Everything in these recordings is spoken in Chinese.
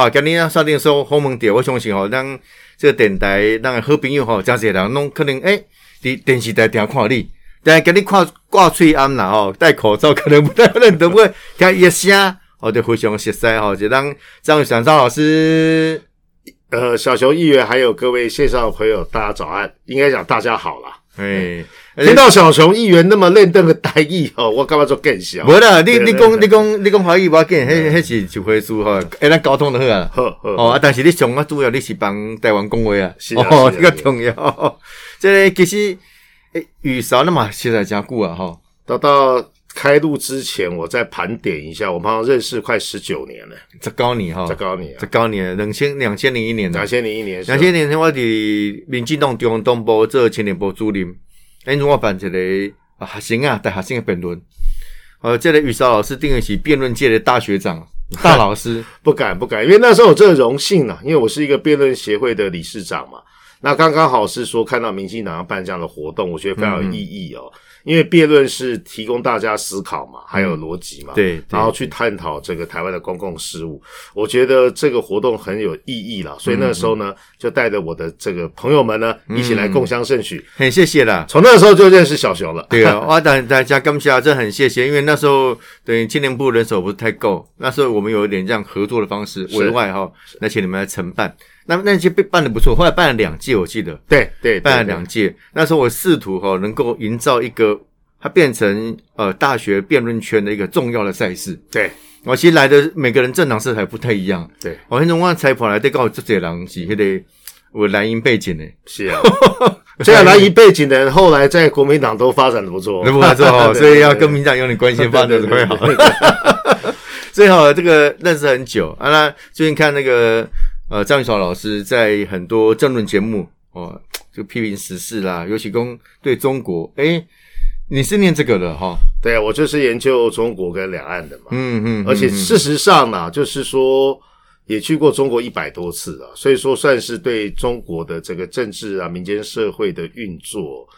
啊，今日啊，上电说鸿蒙电，我相信吼，咱这个电台，咱好朋友吼，真侪人拢可能诶，伫电视台听看你，但系今日看挂喙安啦吼，戴口罩可能不太认得，不过听伊声，哦，就非常熟悉吼，就咱张小张老师，呃，小熊议员还有各位线上的朋友，大家早安，应该讲大家好啦。诶，听到小熊议员那么认真的台语哦，我干嘛做更小？无啦，你你讲你讲你讲华语我紧，迄迄是一回事吼，哎，咱沟通就好啊。呵呵哦，啊，但是你上啊主要你是帮台湾讲话啊，是啊哦，这个重要。这个其实，诶，雨伞那么现在真久啊，吼，到到开录之前，我再盘点一下，我们好像认识快十九年了，这高年吼，再告诉你啊。十，九年，两千两千零一年的两，千零一年，两千年前我伫民进党中央党部做青年部主任，因为我办一个啊学生啊带学生的辩论，呃，这个雨少老师定义是辩论界的大学长、大老师，不敢不敢，因为那时候我真的荣幸啊，因为我是一个辩论协会的理事长嘛。那刚刚好是说看到民进党要办这样的活动，我觉得非常有意义哦。因为辩论是提供大家思考嘛，还有逻辑嘛，对对然后去探讨这个台湾的公共事务。我觉得这个活动很有意义啦，所以那个时候呢，就带着我的这个朋友们呢，一起来共襄盛举。很谢谢啦。从那个时候就认识小熊了。对啊，哇大大家感谢，真的很谢谢，因为那时候等于青年部人手不是太够，那时候我们有一点这样合作的方式，是委外哈，那请你们来承办。那那些被办的不错，后来办了两届，我记得对对，对办了两届。那时候我试图哈能够营造一个它变成呃大学辩论圈的一个重要的赛事。对我其实来的每个人政党色彩不太一样，对我那种我采访来对告诉这些人是迄个我蓝营背景的，是啊。这样蓝营背景的人，后来在国民党都发展的不错，那 不错哦，对所以要跟民进党有点关系，发展对的会好。最好这个认识很久啊。那最近看那个呃张宇爽老师在很多政论节目哦，就批评时事啦，尤其公对中国，诶，你是念这个的哈？对啊，我就是研究中国跟两岸的嘛。嗯嗯，而且嗯事实上呢，就是说也去过中国一百多次啊，所以说算是对中国的这个政治啊、民间社会的运作，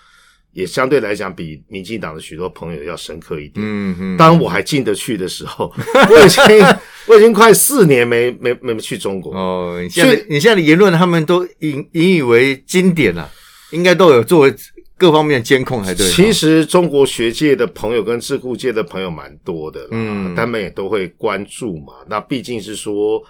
也相对来讲比民进党的许多朋友要深刻一点。嗯嗯，当我还进得去的时候，我已经 我已经快四年没没没去中国。哦，你现在你现在的言论，他们都引引以为经典了，应该都有作为各方面的监控才对。其实中国学界的朋友跟智库界的朋友蛮多的，嗯他们也都会关注嘛。那毕竟是说，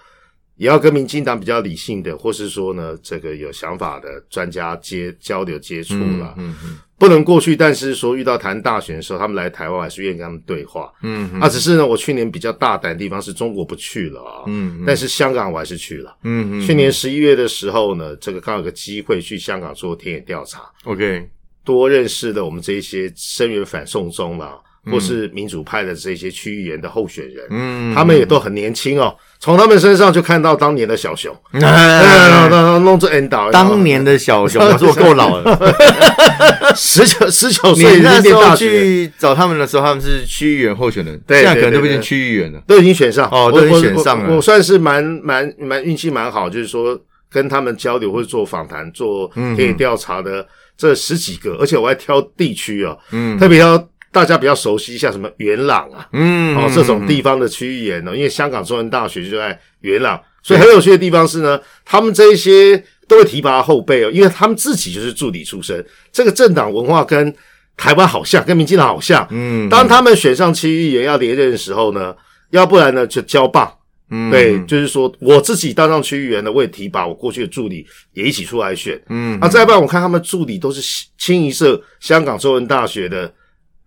也要跟民进党比较理性的，或是说呢，这个有想法的专家接交流接触了，嗯嗯不能过去。但是说遇到谈大选的时候，他们来台湾，我还是愿意跟他们对话。嗯嗯啊，只是呢，我去年比较大胆的地方是中国不去了啊，嗯但是香港我还是去了。嗯嗯，去年十一月的时候呢，这个刚好有个机会去香港做田野调查。OK，多认识了我们这一些声援反送中啦，嗯或是民主派的这些区议员的候选人，嗯，他们也都很年轻哦。从他们身上就看到当年的小熊，嗯哎弄弄这 N 导，当年的小熊，我说我够老了。十九十九你岁已那时候去找他们的时候，他们是区议员候选人，对现在可能都变成区议员了。都已经选上我哦都已经我选上了我我算是蛮蛮蛮运气蛮好，就是说跟他们交流或者做访谈、做嗯田野调查的这十几个，而且我还挑地区哦，嗯特别挑大家比较熟悉，像什么元朗啊，嗯哦，这种地方的区议员呢，因为香港中文大学就在元朗，所以很有趣的地方是呢，他们这一些都会提拔后辈哦，因为他们自己就是助理出身，这个政党文化跟台湾好像，跟民进党好像。嗯当他们选上区议员要连任的时候呢，要不然呢就交棒。嗯对，就是说我自己当上区议员呢，我也提拔我过去的助理也一起出来选。嗯啊，再不然我看他们助理都是清一色香港中文大学的，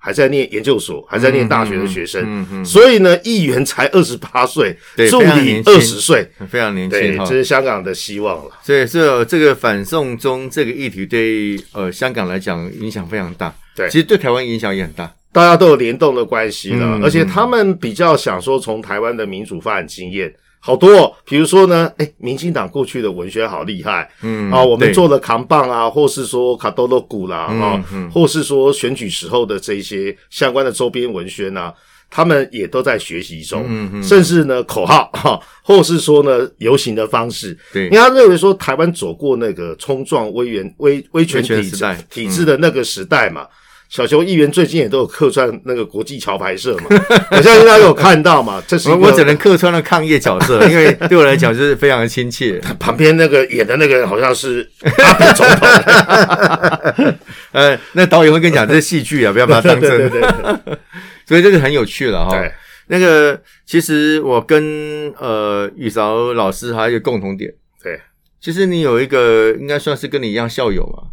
还在念研究所，还在念大学的学生。嗯嗯，所以呢，议员才二十八岁，对助理二十岁，非常年对，轻哈这。是香港的希望了。所以这这个反送中这个议题对呃香港来讲影响非常大，对其实对台湾影响也很大。大家都有联动的关系了，嗯而且他们比较想说从台湾的民主发展经验。好多、哦，比如说呢，哎，民进党过去的文宣好厉害，嗯啊，我们做的扛棒啊，或是说卡多洛古啦，嗯啊，嗯。或是说选举时候的这一些相关的周边文宣啊，他们也都在学习中，嗯嗯甚至呢口号哈、或是说呢游行的方式，对。因为他认为说台湾走过那个冲撞威权威威权体制体制的那个时代嘛，小熊议员最近也都有客串那个国际桥牌社嘛，我相信大家有看到嘛。这是我我只能客串了抗业角色，因为对我来讲就是非常的亲切。旁边那个演的那个人好像是阿扁总统，呃，那导演会跟你讲这是戏剧啊，不要把它当真。对对对所以这个很有趣了哈。对，那个其实我跟呃雨韶老师还有一个共同点，对，其实你有一个应该算是跟你一样校友嘛，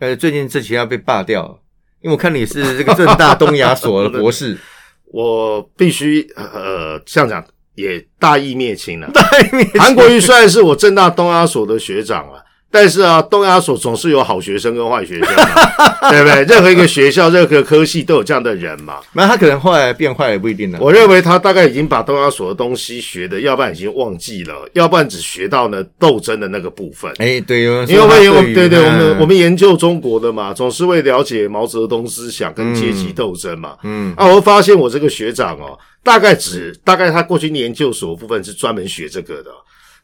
呃，最近这期要被罢掉，因为我看你是这个正大东亚所的博士，我必须呃这样讲，也大义灭亲了。对，韩国瑜虽然是我正大东亚所的学长啊，但是啊，东亚所总是有好学生跟坏学生嘛，对不对？任何一个学校、任何科系都有这样的人嘛。那他可能后来变坏也不一定呢。我认为他大概已经把东亚所的东西学的，要不然已经忘记了，要不然只学到呢斗争的那个部分。哎，对，因因为我们对对，我嗯们我们研究中国的嘛，总是会了解毛泽东思想跟阶级斗争嘛。嗯啊，我会发现我这个学长哦，大概只大概他过去研究所部分是专门学这个的，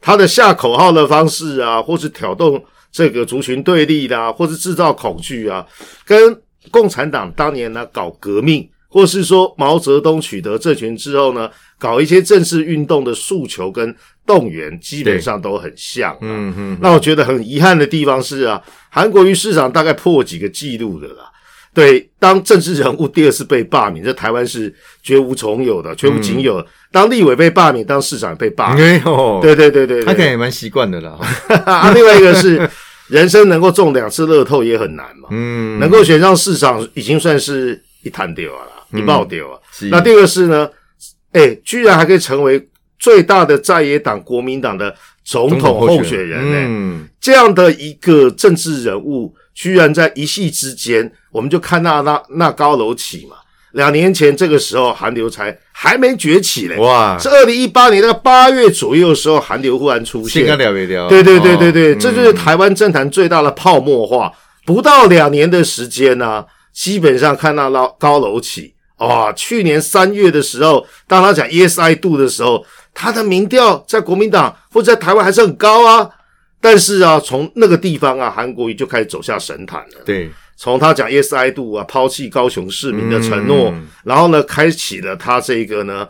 他的下口号的方式啊，或是挑动这个族群对立啦、或是制造恐惧啊，跟共产党当年呢搞革命，或是说毛泽东取得政权之后呢，搞一些政治运动的诉求跟动员，基本上都很像、啊。嗯嗯，那我觉得很遗憾的地方是啊，韩国瑜市长大概破几个记录的啦。对，当政治人物第二次被罢免，在台湾是绝无重有的，绝无仅有。的。当立委被罢免，当市长也被罢免。没有，对对对对对，他可能也蛮习惯的啦。啊，另外一个是人生能够中两次乐透也很难嘛，嗯，能够选上市长已经算是一摊丢啊啦，一爆丢啊。是。那第二个是呢，哎，居然还可以成为最大的在野党国民党的总统候选人呢、嗯，这样的一个政治人物，居然在一夕之间，我们就看到那那高楼起嘛。两年前这个时候，韩流才还没崛起嘞，哇，是二零一八年那个八月左右的时候，韩流忽然出现先跟。聊一聊。对对对对对，哦这就是台湾政坛最大的泡沫化。不到两年的时间呢、基本上看到高高楼起。哇、去年三月的时候，当他讲 Yes I do 的时候，他的民调在国民党或者在台湾还是很高啊。但是啊，从那个地方啊，韩国瑜就开始走下神坛了。对，从他讲 Yes I do 啊，抛弃高雄市民的承诺，嗯然后呢，开启了他这个呢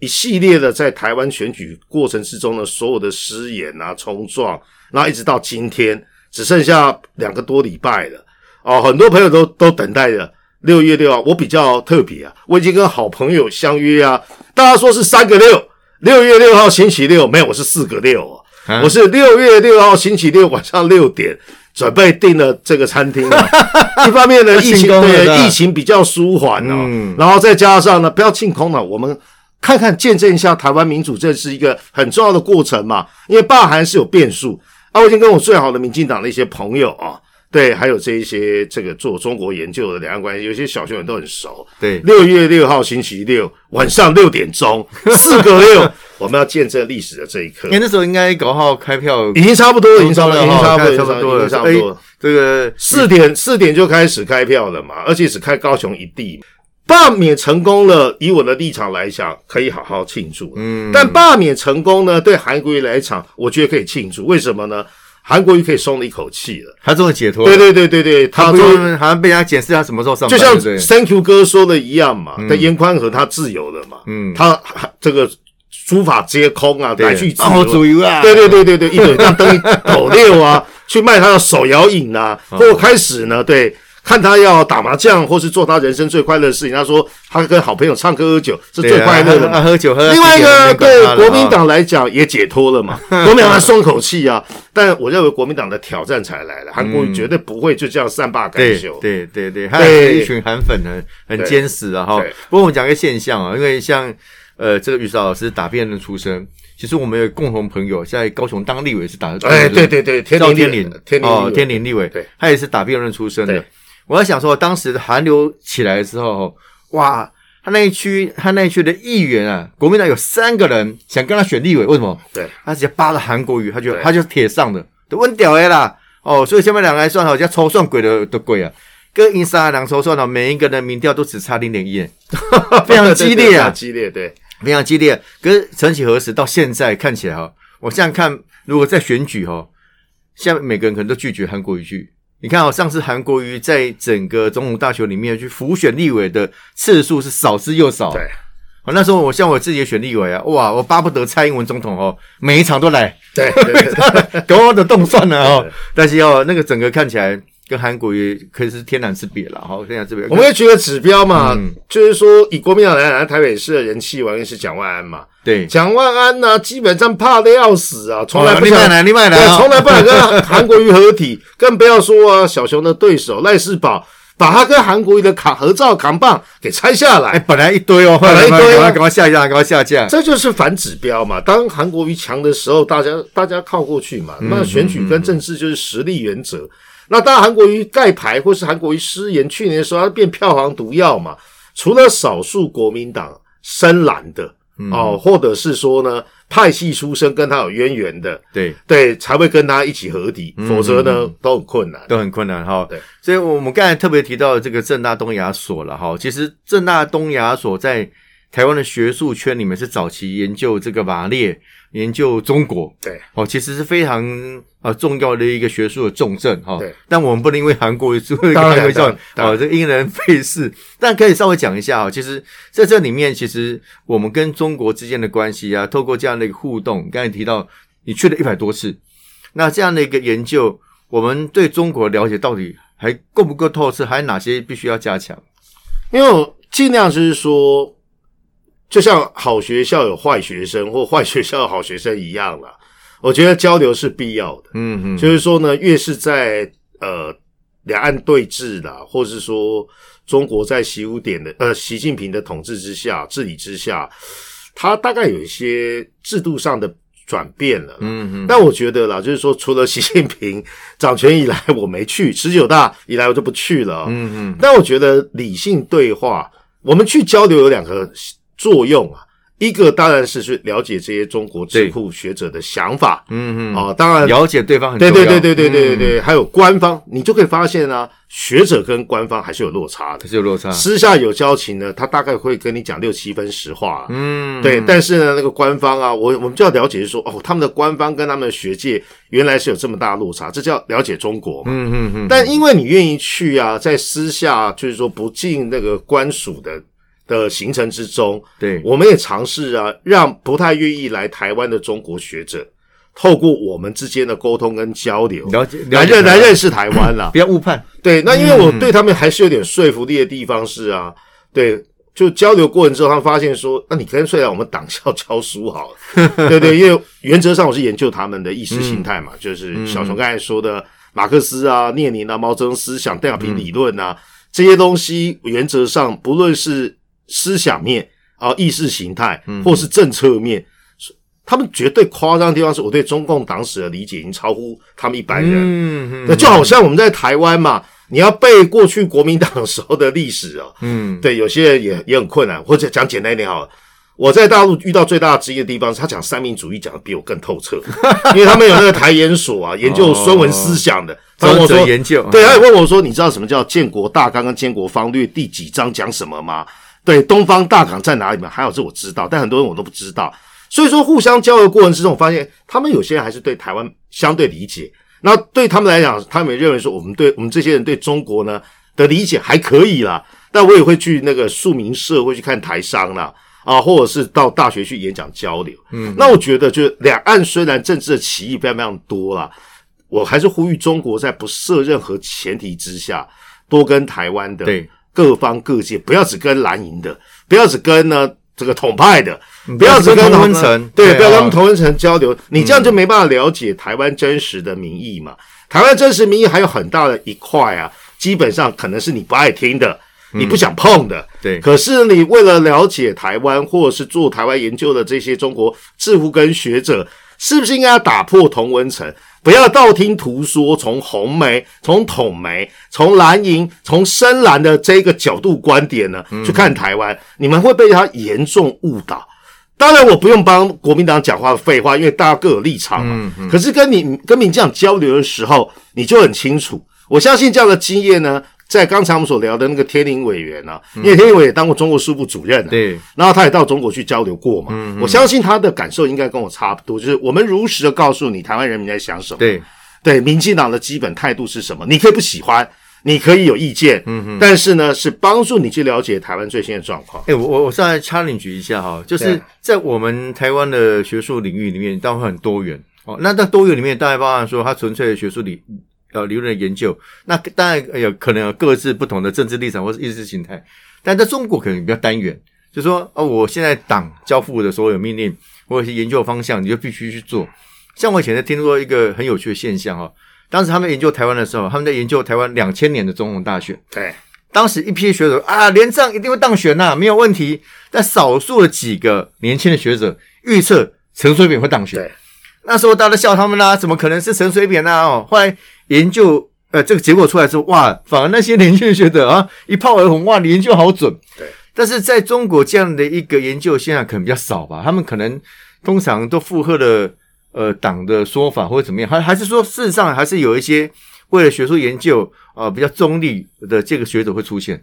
一系列的在台湾选举过程之中的所有的失言啊、冲撞，然后一直到今天只剩下两个多礼拜了哦，很多朋友都都等待着六月六号。我比较特别啊，我已经跟好朋友相约啊，大家说是三个六，六月六号星期六，没有，我是四个六哦。啊我是六月六号星期六晚上六点准备订了这个餐厅啊。一方面呢，疫情对疫情比较舒缓哦，嗯然后再加上呢，不要庆空了，我们看看见证一下台湾民主，这是一个很重要的过程嘛。因为罢韩是有变数啊，我已经跟我最好的民进党的一些朋友啊。对，还有这一些这个做中国研究的两岸关系，有些小学员都很熟。对，六月六号星期六晚上六点钟，四个六，我们要见证历史的这一刻因。为那时候应该搞好开票，已经差不多了，已经差不多了，已经差不多差不多了，差不多这个四点四点就开始开票了嘛，而且只开高雄一地。罢免成功了，以我的立场来讲，可以好好庆祝。嗯，但罢免成功呢，对韩国瑜来讲，我觉得可以庆祝。为什么呢？韩国瑜可以松了一口气了。他终于解脱了，对对对对对，他不他终于用好像被人家检视他什么时候上班，就像 Thank you 哥说的一样嘛，在严宽和他自由了嘛，嗯他这个诸法皆空啊，对来去自哦，由。啊，对对对对对，一腿 当灯斗六啊，去卖他的手摇饮啊，哦或开始呢，对，看他要打麻将，或是做他人生最快乐的事情。他说他跟好朋友唱歌喝酒是最快乐的。喝酒喝到另外一个对国民党来讲也解脱了嘛，国民党还松口气啊。但我认为国民党的挑战才来了，韩国瑜绝对不会就这样善罢甘对休。对对对，还有一群韩粉很很对坚实啊哈。不过我们讲一个现象啊，因为像呃这个于少老师打辩论出身，其实我们有共同朋友在高雄当立委是打哎，对对？对，赵天林，哦天林立委天麟立委，对，他也是打辩论出身的。我在想说，当时韩流起来之后，哇，他那一区他那一区的议员啊，国民党有三个人想跟他选立委，为什么？对，他直接扒了韩国瑜，他就他就是铁上的，都问屌的啦。哦，所以下面两个来算好，像抽算鬼的的鬼啊，跟英沙两抽算好，每一个人民调都只差零点一，非常激烈啊，激烈，对，非常激烈。可是曾几何时到现在看起来哈，我这样看，如果在选举哈，现在每个人可能都拒绝韩国瑜去，你看哦，上次韩国瑜在整个总统大学里面去辅选立委的次数是少之又少。对，哦，那时候我像我自己也选立委啊，哇，我巴不得蔡英文总统哦，每一场都来，对对对，给 我的动算了哦。但是哦，那个整个看起来跟韩国瑜可以是天壤之别了，哈，天壤之别。我们要举个指标嘛，嗯就是说以国民党来讲，台北市的人气王是蒋万安嘛，对，蒋万安呢、基本上怕的要死啊，从来不想哦你买来，你买来对，哦，从来不敢跟 韩国瑜合体，更不要说啊，小熊的对手赖世宝把他跟韩国瑜的扛合照扛棒给拆下来，哎，本来一堆哦，本来一堆啊赶快赶快下架，赶快下架。这就是反指标嘛。当韩国瑜强的时候，大家大家靠过去嘛。嗯那选举跟政治就是实力原则。那当然，韩国瑜盖牌或是韩国瑜失言，去年的时候他变票房毒药嘛。除了少数国民党深蓝的、嗯哦，或者是说呢派系出身跟他有渊源的，对，对，才会跟他一起合体，否则呢都很困难。都很困难哈。对，所以我们刚才特别提到这个正大东亚所了哈。其实正大东亚所在台湾的学术圈里面是早期研究这个马列、研究中国对哦，其实是非常呃重要的一个学术的重镇哈。对，但我们不能因为韩国就会 当然开玩笑当然当然哦，这因人废事。但可以稍微讲一下哈，其实在这里面，其实我们跟中国之间的关系啊，透过这样的一个互动，刚才提到你去了一百多次，那这样的一个研究，我们对中国的了解到底还够不够透彻？还有哪些必须要加强？因为我尽量就是说，就像好学校有坏学生或坏学校有好学生一样啦。我觉得交流是必要的，嗯嗯，就是说呢，越是在呃两岸对峙啦，或是说中国在习五点的呃习近平的统治之下、治理之下，他大概有一些制度上的转变了。嗯嗯，但我觉得啦，就是说，除了习近平掌权以来我没去，十九大以来我就不去了。嗯嗯，但我觉得理性对话，我们去交流有两个作用啊。一个当然是去了解这些中国智库学者的想法嗯嗯，啊，当然了解对方很重要。对对对对对对对嗯，还有官方，你就可以发现啊，学者跟官方还是有落差的还。是有落差。私下有交情呢，他大概会跟你讲六七分实话、啊。嗯，对，但是呢，那个官方啊，我我们就要了解，是说哦，他们的官方跟他们的学界原来是有这么大的落差，这叫了解中国嘛。嗯嗯嗯，但因为你愿意去啊，在私下就是说不进那个官署的的行程之中，对，我们也尝试啊，让不太愿意来台湾的中国学者，透过我们之间的沟通跟交流，了解来了解认来认识台湾啦。不要误判。对，那因为我对他们还是有点说服力的地方是啊，对，就交流过程之后，他们发现说，那你干脆来我们党校教书好了，对对，因为原则上我是研究他们的意识形态嘛，就是小熊刚才说的马克思啊、列宁啊、毛泽东思想、邓小平理论啊、这些东西，原则上不论是思想面啊、意识形态，或是政策面。他们绝对夸张的地方是我对中共党史的理解已经超乎他们一般人。嗯嗯，那就好像我们在台湾嘛，你要背过去国民党时候的历史啊，嗯对，有些人也也很困难。或者讲简单一点好了，我在大陆遇到最大的质疑的地方是他讲三民主义讲的比我更透彻，因为他们有那个台研所啊，研究孙文思想的。他问我说研究，对，他也问我说：“你知道什么叫建国大纲跟建国方略第几章讲什么吗？”对，东方大港在哪里吗？还有这我知道，但很多人我都不知道。所以说，互相交流过程之中，我发现他们有些人还是对台湾相对理解。那对他们来讲，他们也认为说，我们对我们这些人对中国呢的理解还可以啦。但我也会去那个庶民社会去看台商啦，啊，或者是到大学去演讲交流。嗯，那我觉得就是两岸虽然政治的歧义非常非常多啦，我还是呼吁中国在不设任何前提之下，多跟台湾的对各方各界，不要只跟蓝营的，不要只跟呢这个统派的，不要只跟同跟他们温层，对，不要跟同温层交流，你这样就没办法了解台湾真实的民意嘛。台湾真实民意还有很大的一块啊，基本上可能是你不爱听的，你不想碰的。对可是你为了了解台湾，或者是做台湾研究的这些中国智库跟学者，是不是应该要打破同文层？不要道听途说，从红媒、从统媒、从蓝营、从深蓝的这个角度观点呢，去看台湾，你们会被他严重误导。当然，我不用帮国民党讲话的废话，因为大家各有立场嘛。可是跟你跟民进党交流的时候，你就很清楚。我相信这样的经验呢，在刚才我们所聊的那个天林委员啊，因为天林委也当过中国书部主任、啊，对，然后他也到中国去交流过嘛。我相信他的感受应该跟我差不多，就是我们如实的告诉你台湾人民在想什么。对，对民进党的基本态度是什么？你可以不喜欢，你可以有意见，嗯哼，但是呢，是帮助你去了解台湾最新的状况。哎、我我我上来 challenge 一下哈，就是在我们台湾的学术领域里面，当然会很多元哦。那在多元里面，当然包含说它纯粹的学术理呃理论的研究，那当然有可能有各自不同的政治立场或是意识形态，但在中国可能比较单元，就说哦，我现在党交付的所有命令或者是研究方向，你就必须去做。像我以前在听说一个很有趣的现象哈，当时他们研究台湾的时候，他们在研究台湾两千年的总统大选。对，当时一批学者啊，连战一定会当选呐、没有问题。但少数的几个年轻的学者预测陈水扁会当选对。那时候大家都笑他们啦、怎么可能是陈水扁呐、哦，后来研究呃这个结果出来之后，哇，反而那些年轻人觉得啊一炮而红，哇，你研究好准。对。但是在中国这样的一个研究现在可能比较少吧，他们可能通常都附和了呃党的说法或者怎么样，还还是说事实上还是有一些为了学术研究呃比较中立的这个学者会出现。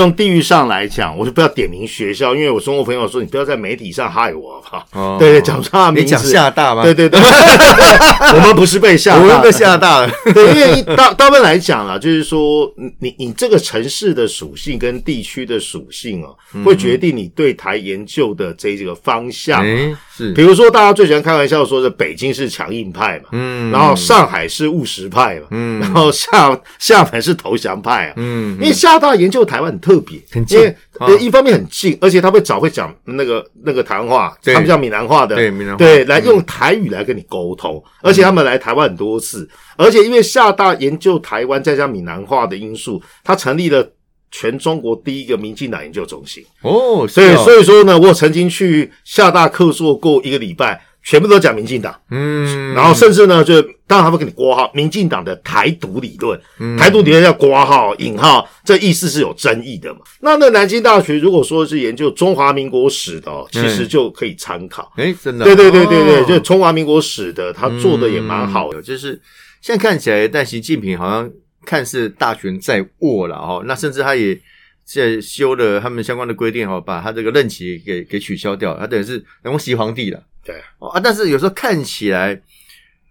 用地域上来讲，我就不要点名学校，因为我中国朋友说你不要在媒体上害我，好不好？哦。对对，讲出他的名字，你讲厦大吗？对对对，我们不是被吓大，我们被吓大了。对，因为大大部分来讲啦，就是说，你你你这个城市的属性跟地区的属性哦，会决定你对台研究的这个方向。嗯，是。比，如说，大家最喜欢开玩笑说的北京是强硬派嘛，嗯。然后上海是务实派嘛，嗯。然后厦厦门是投降派啊，嗯因为厦大研究台湾很特别，很近因为一方面很近，而且他会找会讲那个那个台湾话，他们叫闽南话的，对闽南话。对，来嗯用台语来跟你沟通，而且他们来台湾很多次，而且因为厦大研究台湾再加闽南话的因素，他成立了全中国第一个民进党研究中心，哦，所以以所以说呢，我曾经去厦大客座过一个礼拜，全部都讲民进党。嗯，然后甚至呢，就当然他会给你挂号，民进党的台独理论，嗯台独理论要挂号引号，这意思是有争议的嘛？那那南京大学如果说是研究中华民国史的、哦，其实就可以参考。哎，真的，对对对对对，哦就中华民国史的，他做的也蛮好的。嗯就是现在看起来，但习近平好像看似大权在握了哦，那甚至他也在修了他们相关的规定哦，把他这个任期给给取消掉，他等于是能习皇帝了。对哦啊，但是有时候看起来，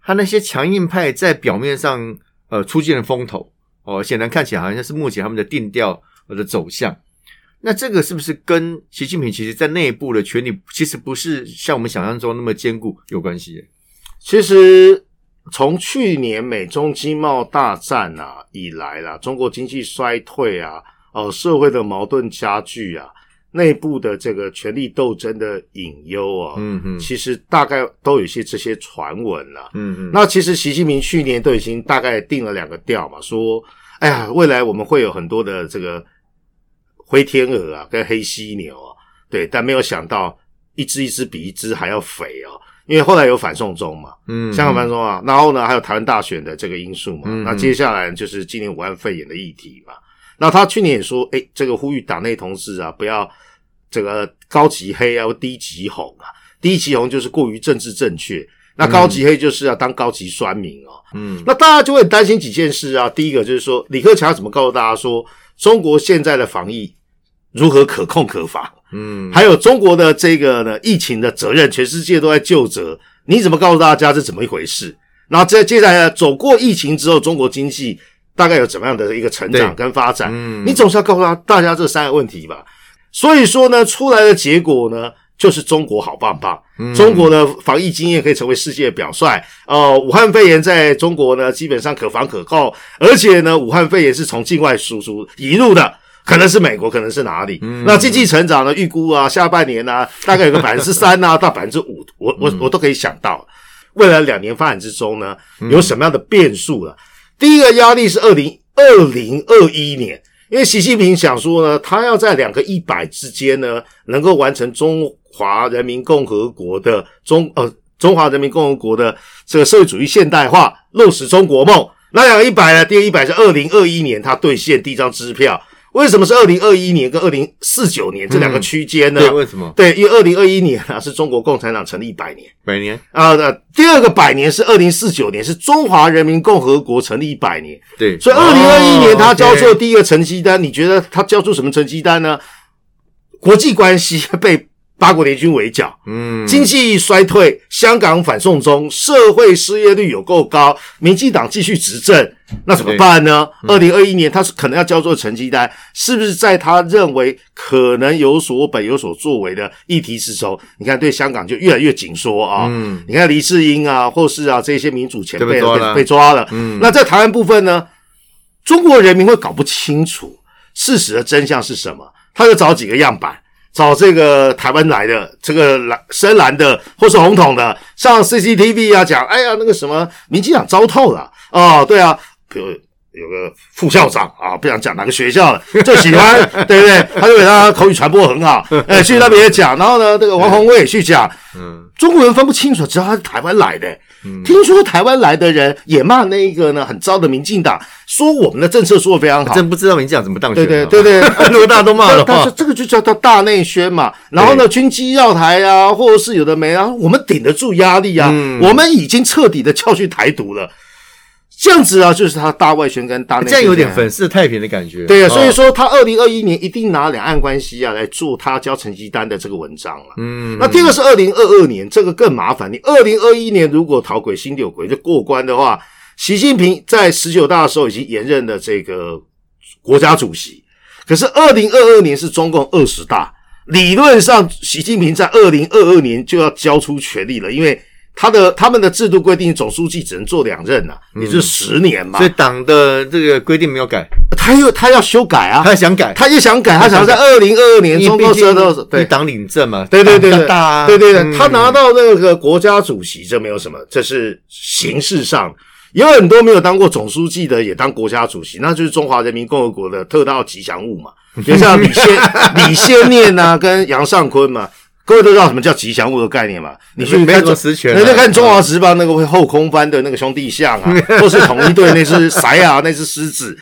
他那些强硬派在表面上呃出尽了风头哦，显然看起来好像是目前他们的定调的走向。那这个是不是跟习近平其实在内部的权力其实不是像我们想象中那么坚固有关系？其实从去年美中经贸大战啊以来啦，中国经济衰退啊，哦，社会的矛盾加剧啊，内部的这个权力斗争的隐忧啊，嗯嗯。其实大概都有一些这些传闻了。嗯嗯，那其实习近平去年都已经大概定了两个调嘛，说，哎呀，未来我们会有很多的这个灰天鹅啊，跟黑犀牛啊，对，但没有想到一只一只比一只还要肥哦，因为后来有反送中嘛，嗯香港反送中啊，然后呢还有台湾大选的这个因素嘛，嗯。那接下来就是今年武汉肺炎的议题嘛，那他去年也说，哎，这个呼吁党内同志啊，不要这个高级黑啊，或低级红啊，低级红就是过于政治正确，那高级黑就是要当高级酸民哦。嗯那大家就会很担心几件事啊。第一个就是说，李克强怎么告诉大家说，中国现在的防疫如何可控可防？嗯，还有中国的这个呢疫情的责任，全世界都在就责，你怎么告诉大家这怎么一回事？然后再接下来走过疫情之后，中国经济大概有怎么样的一个成长跟发展？嗯你总是要告诉他大家这三个问题吧。所以说呢，出来的结果呢，就是中国好棒棒，嗯中国的防疫经验可以成为世界的表率。呃，武汉肺炎在中国呢，基本上可防可控，而且呢，武汉肺炎是从境外输出移入的。可能是美国，可能是哪里？那经济成长呢？预估啊，下半年呢、大概有个百分之三啊，到百分之五，我我我都可以想到。未来两年发展之中呢，有什么样的变数了？第一个压力是二零二零二一年，因为习近平想说呢，他要在两个一百之间呢，能够完成中华人民共和国的中呃中华人民共和国的这个社会主义现代化，落实中国梦。那两个一百呢？第一个一百是二零二一年他兑现第一张支票。为什么是二零二一年跟二零四九年这两个区间呢？对，为什么对，因为二零二一年啊是中国共产党成立一百年。百年？啊，那第二个百年是二零四九年，是中华人民共和国成立一百年。对，所以二零二一年他交出了哦第一个成绩单，你觉得他交出什么成绩单呢？国际关系被八国联军围剿，嗯，经济衰退，香港反送中，社会失业率有够高，民进党继续执政，那怎么办呢？二零二一年他是可能要交做成绩单，是不是在他认为可能有所本、有所作为的议题之中，你看对香港就越来越紧缩啊？嗯，你看黎智英啊，或是啊这些民主前辈就被抓了。被抓了，嗯。那在台湾部分呢，中国人民会搞不清楚事实的真相是什么，他就找几个样板。找这个台湾来的这个蓝深蓝的或是红统的上 CCTV 啊，讲哎呀那个什么民进党糟透了。哦，对啊，比如有个副校长啊，不想讲哪个学校了，就喜欢 对不对？他就给他口语传播很好，哎，去那边也讲，然后呢，这个王宏威也去讲，嗯，中国人分不清楚，只要他是台湾来的、嗯听说台湾来的人也骂那一个呢很糟的民进党，说我们的政策说的非常好，真不知道民进党怎么当选对的。对对 对，如果大家都骂的话但是，这个就叫做大内宣嘛。然后呢，军机绕台啊，或者是有的没啊，我们顶得住压力啊。嗯我们已经彻底的教训台独了。这样子啊，就是他大外宣跟大内宣这样有点粉饰太平的感觉。对啊，哦所以，说他二零二一年一定拿两岸关系啊来做他交成绩单的这个文章了。嗯，那第二个是二零二二年，这个更麻烦。你二零二一年如果逃鬼新六鬼就过关的话，习近平在十九大的时候已经延任了这个国家主席。可是二零二二年是中共二十大，理论上习近平在二零二二年就要交出权力了，因为他的他们的制度规定，总书记只能做两任呐、也就是十年嘛。所以党的这个规定没有改，他又他要修改啊，他想改，他又想改，他想要在二零二二年中共因为毕十二的竟一党领政嘛，对对对对，对对对，嗯。他拿到那个国家主席，这没有什么，这是形式上。有很多没有当过总书记的也当国家主席，那就是中华人民共和国的特大吉祥物嘛，就像李先李先念呐、跟杨尚昆嘛，各位都知道什么叫吉祥物的概念嘛？你去没什么看中实权啊你去看中华时报那个会后空翻的那个兄弟像啊，或是统一队那只塞啊，那只狮子。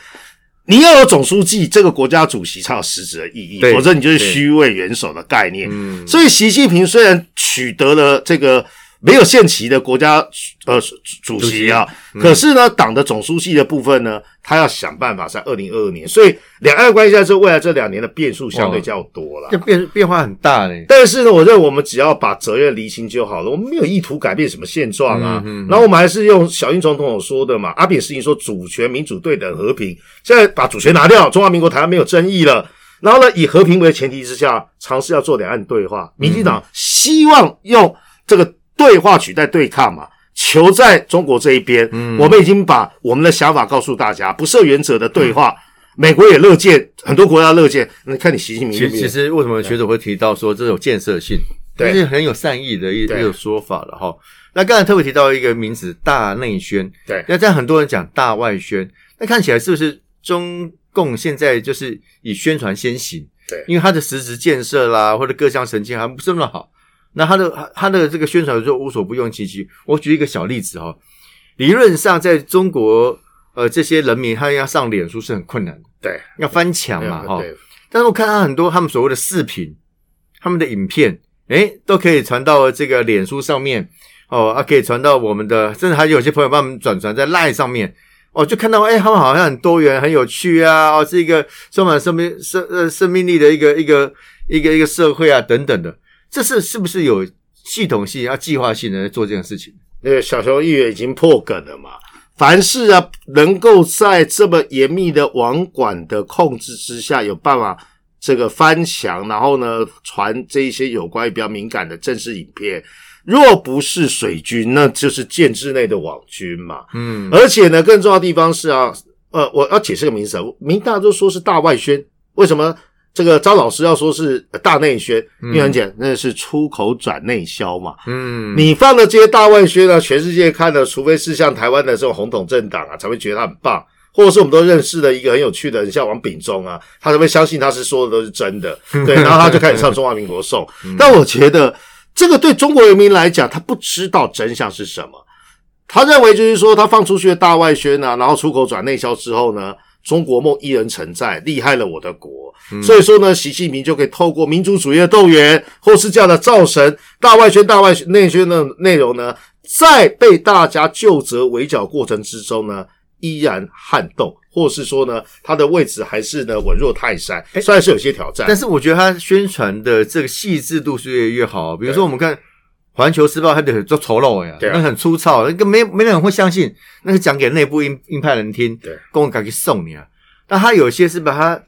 你要有总书记这个国家主席才有实质的意义，否则你就是虚位元首的概念。嗯所以习近平虽然取得了这个没有限期的国家呃主主席啊，嗯可是呢，党的总书记的部分呢，他要想办法在二零二二年，所以两岸关系在这未来这两年的变数相对较多了这。变变化很大嘞。但是呢，我认为我们只要把责任厘清就好了，我们没有意图改变什么现状啊。然后我们还是用小英总统所说的嘛，阿扁事情说主权、民主、对等、和平，现在把主权拿掉，中华民国台湾没有争议了。然后呢，以和平为前提之下，尝试要做两岸对话。民进党希望用这个对话取代对抗嘛，球在中国这一边。嗯我们已经把我们的想法告诉大家，不设原则的对话，美国也乐见，很多国家乐见。你看你习近平其其实为什么学者会提到说这种建设性，对这是很有善意的一一对个说法了哈。那刚才特别提到一个名词“大内宣”，对那这样很多人讲“大外宣”，那看起来是不是中共现在就是以宣传先行？对因为它的实质建设啦，或者各项成绩还不是那么好，那他的他的这个宣传就无所不用其极。我举一个小例子哈，理论上在中国，呃，这些人民他要上脸书是很困难的，对要翻墙嘛哈。对但是我看到很多他们所谓的视频，他们的影片，诶，都可以传到这个脸书上面哦，啊，可以传到我们的，甚至还有些朋友帮我们转传在 Line 上面。哦，就看到诶，他们好像很多元、很有趣啊，哦，是一个充满生命生呃生命力的一个一个一个一个社会啊，等等的，这是是不是有系统性、要计划性的在做这件事情？那个小熊议员已经破梗了嘛。凡是啊，能够在这么严密的网管的控制之下，有办法这个翻墙，然后呢传这一些有关于比较敏感的正式影片，若不是水军，那就是建制内的网军嘛。嗯，而且呢，更重要的地方是啊，呃，我要解释个名词啊，民大都说是大外宣，为什么这个张老师要说是呃大内宣？因为很简单，那是出口转内销嘛。嗯，你放的这些大外宣呢，全世界看的，除非是像台湾的这种红统政党啊，才会觉得他很棒，或者是我们都认识的一个很有趣的人，像王炳忠啊，他才会相信他是说的都是真的，对，然后他就开始唱中华民国颂。但我觉得这个对中国人民来讲，他不知道真相是什么，他认为就是说他放出去的大外宣啊，然后出口转内销之后呢。中国梦一人存在，厉害了我的国。所以说呢，习近平就可以透过民族主义的动员，或是这样的造神、大外宣、大外宣内宣的内容呢，在被大家就责围剿过程之中呢，依然撼动，或是说呢，他的位置还是呢稳若泰山，哎虽然是有些挑战，但是我觉得他宣传的这个细致度是越来越好。比如说，我们看《环球时报》，它的做丑陋呀，那很粗糙，那个没没人会相信，那个讲给内部鹰鹰派人听，对，公赶去送你啊。但他有些是把它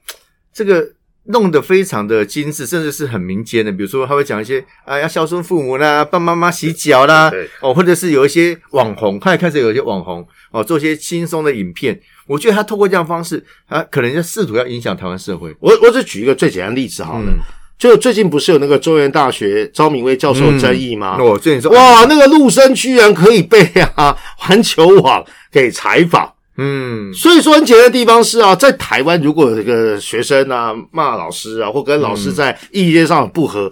这个弄得非常的精致，甚至是很民间的，比如说他会讲一些啊要孝顺父母啦，帮妈妈洗脚啦，对哦，或者是有一些网红，他也开始有一些网红哦，做一些轻松的影片。我觉得他透过这样的方式，他可能就试图要影响台湾社会。我我只举一个最简单的例子好了，嗯就最近不是有那个中原大学招明威教授争议吗？那我最近说，哇，那个陆生居然可以被啊 环球网给采访。嗯，所以说很简单的地方是啊，在台湾如果有一个学生啊骂老师啊，或跟老师在意见上不合，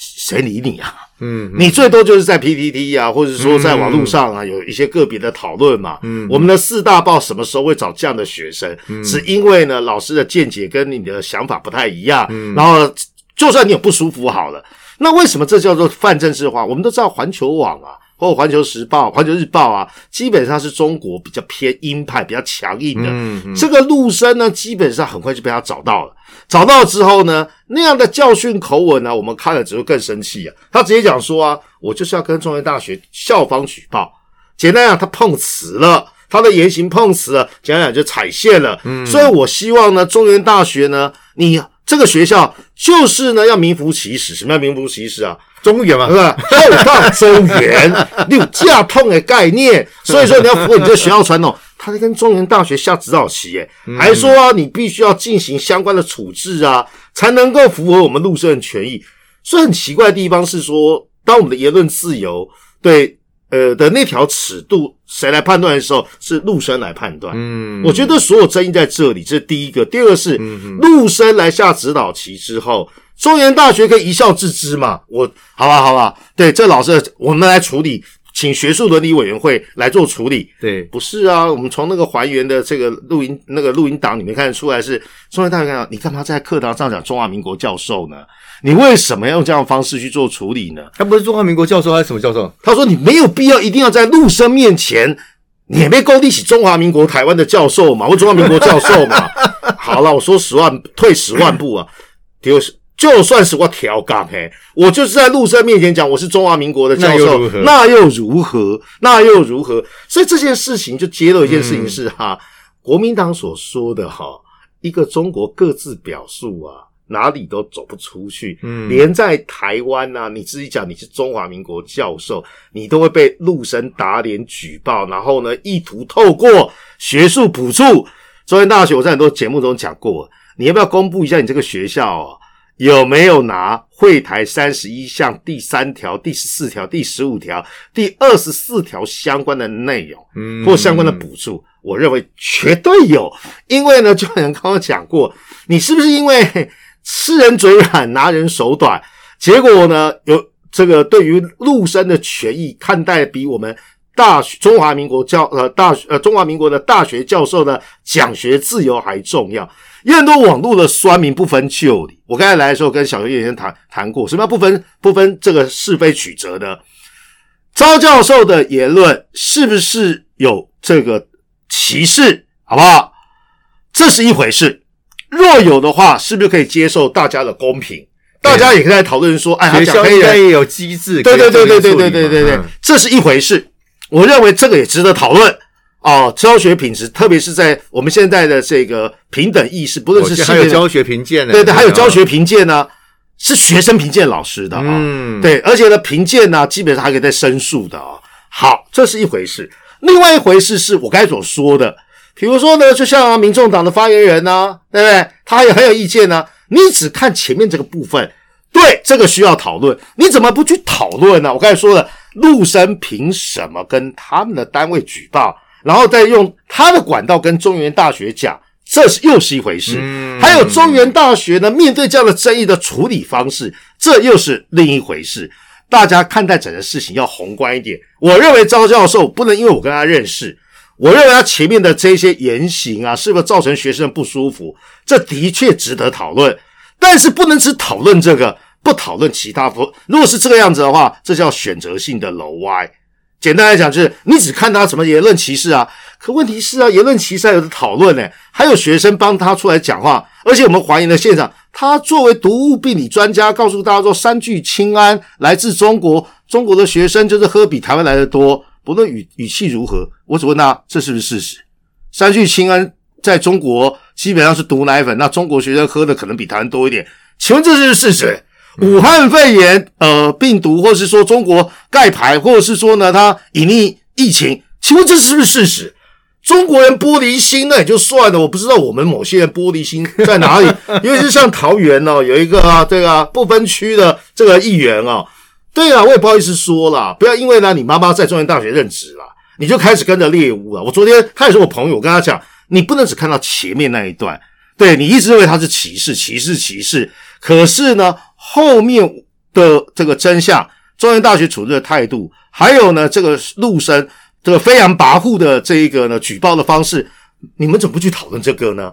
谁理你啊？嗯，你最多就是在 PPT 啊，或者说在网络上啊，有一些个别的讨论嘛。嗯我们的四大报什么时候会找这样的学生？是因为呢，老师的见解跟你的想法不太一样，嗯然后就算你有不舒服好了，那为什么这叫做泛政治化？我们都知道环球网啊。或者环球时报、环球日报啊，基本上是中国比较偏鹰派、比较强硬的。嗯嗯这个陆生呢，基本上很快就被他找到了。找到之后呢，那样的教训口吻呢，我们看了只会更生气啊。他直接讲说啊，我就是要跟中原大学校方举报。简单讲，他碰瓷了，他的言行碰瓷了，简单讲就踩线了。嗯，所以我希望呢，中原大学呢，你这个学校就是呢要名副其实。什么叫名副其实啊？中原嘛是，吧？后放中原，你有架痛的概念，所以说你要符合你这学校传统。他在跟中原大学下指导棋，耶，还说啊，你必须要进行相关的处置啊，才能够符合我们陆生的权益。所以很奇怪的地方是说，当我们的言论自由对呃的那条尺度谁来判断的时候，是陆生来判断。嗯，我觉得所有争议在这里，这是第一个。第二个是陆生来下指导棋之后，中原大学可以一笑置之嘛？我好吧，好吧，对，这老师我们来处理，请学术伦理委员会来做处理。对，不是啊，我们从那个还原的这个录音那个录音档里面看得出来是中央大学看到你干嘛在课堂上讲中华民国教授呢？你为什么要用这样的方式去做处理呢？他不是中华民国教授，他是什么教授？他说：“你没有必要一定要在陆生面前，你也被勾地起中华民国台湾的教授嘛，或中华民国教授嘛。好了，我说十万退十万步啊，就是就算是我调岗嘿，我就是在陆生面前讲我是中华民国的教授那又如何，那又如何？所以这件事情就揭露一件事情是哈，国民党所说的哈，一个中国各自表述啊。”哪里都走不出去，嗯连在台湾呐、你自己讲你是中华民国教授，你都会被陆生打脸举报，然后呢，意图透过学术补助。中原大学我在很多节目中讲过，你要不要公布一下你这个学校哦，有没有拿会台三十一项第三条、第十四条、第十五条、第二十四条相关的内容？嗯或相关的补助，我认为绝对有，因为呢，就好像刚刚讲过，你是不是因为吃人嘴软，拿人手短，结果呢，有这个对于陆生的权益看待比我们大学中华民国教呃大学呃中华民国的大学教授的奖学自由还重要。有很多网络的酸民不分就里，我刚才来的时候跟小学员谈谈过，什么叫不分不分这个是非曲折呢？招教授的言论是不是有这个歧视？好不好？这是一回事。若有的话，是不是可以接受大家的公平？大家也可以来讨论说，哎，他学讲黑人，校应该也有机制，对对对对对对对对对，这是一回事。我认为这个也值得讨论哦。教学品质，特别是在我们现在的这个平等意识，不论哦是世界的还有教学评鉴呢，对对，还有教啊学评鉴呢，是学生评鉴老师的啊、嗯对，而且呢，评鉴呢，基本上还可以再申诉的啊、好，这是一回事。另外一回事是我刚才所说的，比如说呢，就像、民众党的发言人呢、对不对？他也很有意见呢、你只看前面这个部分，对这个需要讨论，你怎么不去讨论呢？我刚才说了，陆生凭什么跟他们的单位举报，然后再用他的管道跟中原大学讲，这是又是一回事。嗯还有中原大学呢，面对这样的争议的处理方式，这又是另一回事。大家看待整个事情要宏观一点。我认为张教授不能因为我跟他认识，我认为他前面的这些言行啊，是不是造成学生不舒服，这的确值得讨论。但是不能只讨论这个，不讨论其他。不，如果是这个样子的话，这叫选择性的楼歪。简单来讲，就是你只看他什么言论歧视啊。可问题是啊，言论歧视还有的讨论呢，还有学生帮他出来讲话，而且我们怀疑了现场，他作为毒物病理专家，告诉大家说三聚氰胺来自中国，中国的学生就是喝比台湾来的多，不论语语气如何，我只问他这是不是事实？三聚氰胺在中国基本上是毒奶粉，那中国学生喝的可能比台湾多一点，请问这是事实？武汉肺炎呃病毒，或是说中国盖牌，或者是说呢它隐匿疫情，请问这是不是事实？中国人玻璃心那也就算了，我不知道我们某些人玻璃心在哪里。尤其是像桃园哦，有一个啊，这个不分区的这个议员哦，对啊，我也不好意思说了，不要因为呢你妈妈在中原大学任职了，你就开始跟着猎物了。我昨天他也是我朋友，我跟他讲，你不能只看到前面那一段，对你一直认为他是歧视、歧视、歧视，可是呢后面的这个真相，中原大学处置的态度，还有呢这个陆生。这个飞扬跋扈的这一个呢举报的方式，你们怎么不去讨论这个呢？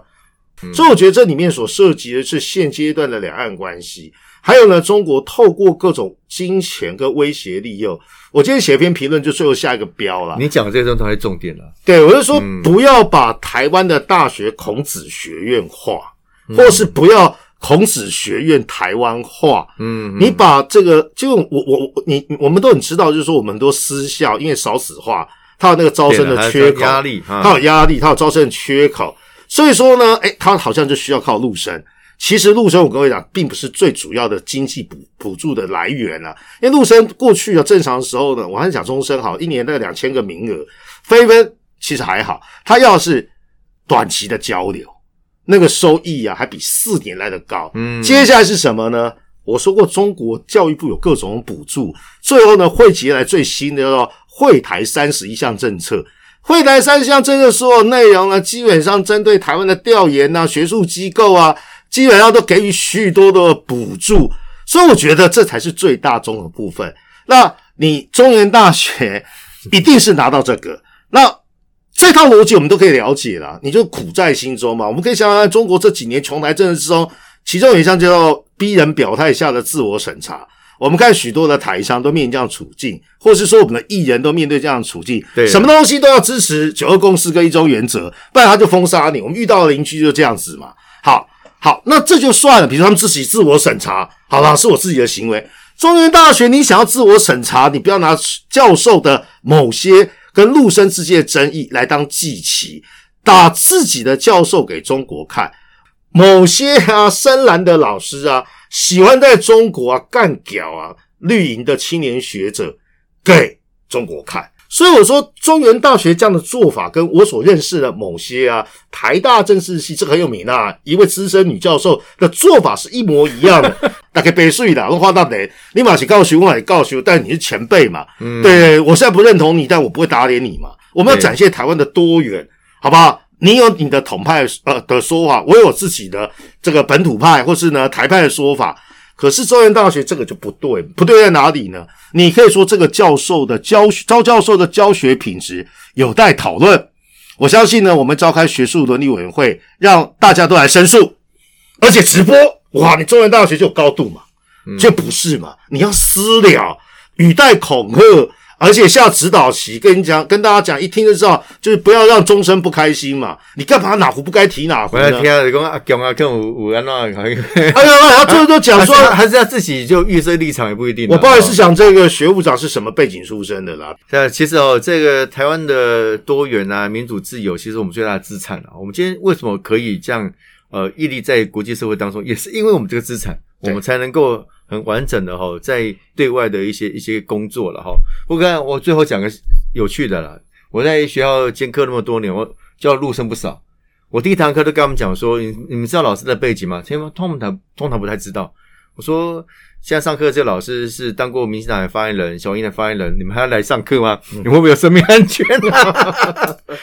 所以我觉得这里面所涉及的是现阶段的两岸关系，还有呢中国透过各种金钱跟威胁利诱。我今天写一篇评论，就最后下一个标了。你讲这些都是重点了。对，我就说不要把台湾的大学孔子学院化，或是不要孔子学院台湾话。嗯，你把这个就我我我你我们都很知道，就是说我们很多私校因为少子化。他有那个招生的缺口，压力，他有压力，他有招生的缺口，所以说呢，哎，他好像就需要靠陆生。其实陆生，我跟各位讲，并不是最主要的经济补补助的来源啊。因为陆生过去啊，正常的时候呢，我还讲终身好，一年大概两千个名额，飞分其实还好。他要是短期的交流，那个收益啊，还比四年来的高。嗯，接下来是什么呢？我说过，中国教育部有各种补助，最后呢，汇集来最新的叫。会台三十一项政策，会台三十项政策所有内容呢，基本上针对台湾的调研呐、学术机构啊，基本上都给予许多的补助，所以我觉得这才是最大宗的部分。那你中原大学一定是拿到这个，那这套逻辑我们都可以了解了，你就苦在心中嘛。我们可以想想，中国这几年穷台政治之中，其中有一项叫做逼人表态下的自我审查。我们看许多的台商都面临这样处境，或是说我们的艺人都面对这样的处境，对，什么东西都要支持九二共识跟一中原则，不然他就封杀你。我们遇到的邻居就这样子嘛。好，好，那这就算了。比如他们自己自我审查，好了，是我自己的行为。中原大学，你想要自我审查，你不要拿教授的某些跟陆生之间的争议来当祭旗，打自己的教授给中国看。某些啊深蓝的老师啊。喜欢在中国啊干屌啊绿营的青年学者给中国看，所以我说中原大学这样的做法，跟我所认识的某些啊台大政治系这个很有名啊一位资深女教授的做法是一模一样的。大概背税的，我话到底，你马是告诉我马是告诉，但你是前辈嘛，对我现在不认同你，但我不会打脸你嘛。我们要展现台湾的多元，好不好？你有你的统派呃的说法，我有自己的这个本土派或是呢台派的说法。可是中原大学这个就不对，不对在哪里呢？你可以说这个教授的教招教授的教学品质有待讨论。我相信呢，我们召开学术伦理委员会，让大家都来申诉，而且直播。哇，你中原大学就有高度嘛？这不是嘛？你要私了，语带恐吓。而且下指导棋，跟你讲，跟大家讲，一听就知道，就是不要让终身不开心嘛。你干嘛哪壶不该提哪壶呢？听你讲阿强啊，跟吴吴安那，哎呀，他最后都讲说，还是要自己就预设立场也不一定。我不好意思讲，这个学务长是什么背景出身的啦？对，其实哦，这个台湾的多元啊、民主自由，其实我们最大的资产啊。我们今天为什么可以这样呃屹立在国际社会当中，也是因为我们这个资产，我们才能够。很完整的哈，在对外的一些一些工作了哈。不过我最后讲个有趣的啦。我在学校兼课那么多年，我教陆生不少。我第一堂课都跟他们讲说，你你们知道老师的背景吗？他们通常通常不太知道。我说现在上课这个老师是当过民进党的发言人、小英的发言人，你们还要来上课吗？你会不会有生命安全？